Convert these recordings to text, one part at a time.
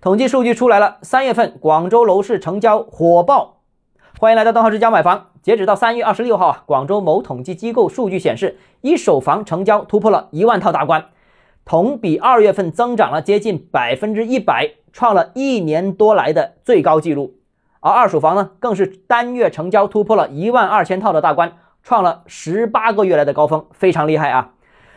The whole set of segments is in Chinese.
统计数据出来了，三月份广州楼市成交火爆。欢迎来到东浩之家买房。截止到三月二十六号啊，广州某统计机构数据显示，一手房成交突破了一万套大关，同比二月份增长了接近百分之一百，创了一年多来的最高纪录。而二手房呢，更是单月成交突破了一万二千套的大关，创了十八个月来的高峰，非常厉害啊！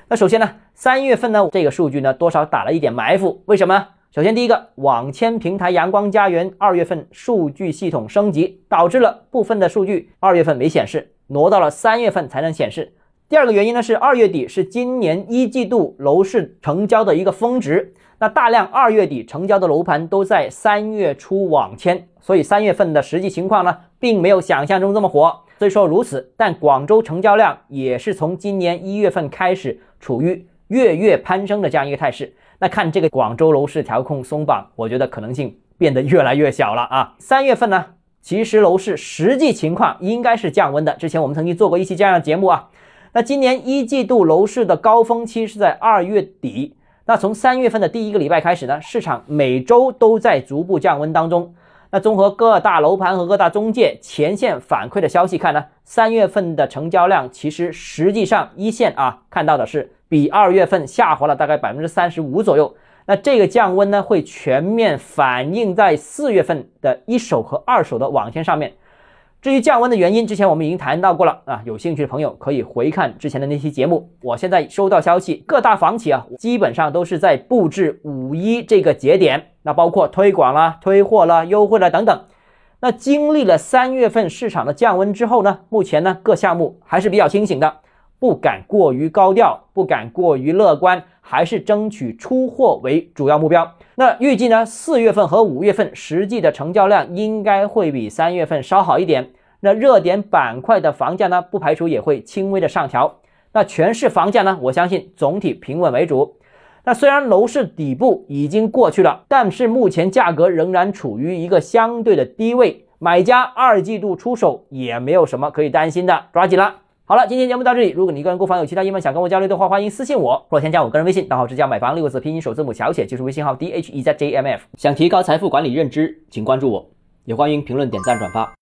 那首先呢，三月份呢这个数据呢多少打了一点埋伏，为什么？首先第一个，网签平台阳光家园二月份数据系统升级，导致了部分的数据二月份没显示，挪到了三月份才能显示。第二个原因呢是二月底是今年一季度楼市成交的一个峰值，那大量二月底成交的楼盘都在三月初网签，所以三月份的实际情况呢并没有想象中这么火。虽说如此，但广州成交量也是从今年一月份开始处于月月攀升的这样一个态势。那看这个广州楼市调控松绑，我觉得可能性变得越来越小了啊。三月份呢，其实楼市实际情况应该是降温的。之前我们曾经做过一期这样的节目啊。那今年一季度楼市的高峰期是在二月底，那从三月份的第一个礼拜开始呢，市场每周都在逐步降温当中。那综合各大楼盘和各大中介前线反馈的消息看呢，三月份的成交量其实实际上一线啊看到的是比二月份下滑了大概百分之三十五左右。那这个降温呢，会全面反映在四月份的一手和二手的网签上面。至于降温的原因，之前我们已经谈到过了啊，有兴趣的朋友可以回看之前的那期节目。我现在收到消息，各大房企啊，基本上都是在布置五一这个节点，那包括推广啦、推货啦、优惠啦等等。那经历了三月份市场的降温之后呢，目前呢各项目还是比较清醒的。不敢过于高调，不敢过于乐观，还是争取出货为主要目标。那预计呢，四月份和五月份实际的成交量应该会比三月份稍好一点。那热点板块的房价呢，不排除也会轻微的上调。那全市房价呢，我相信总体平稳为主。那虽然楼市底部已经过去了，但是目前价格仍然处于一个相对的低位，买家二季度出手也没有什么可以担心的，抓紧了。好了，今天节目到这里。如果你个人购房有其他疑问想跟我交流的话，欢迎私信我或者添加我个人微信，账号是“加买房”六个字拼音首字母小写，就是微信号 d h e z j m f。想提高财富管理认知，请关注我，也欢迎评论、点赞、转发。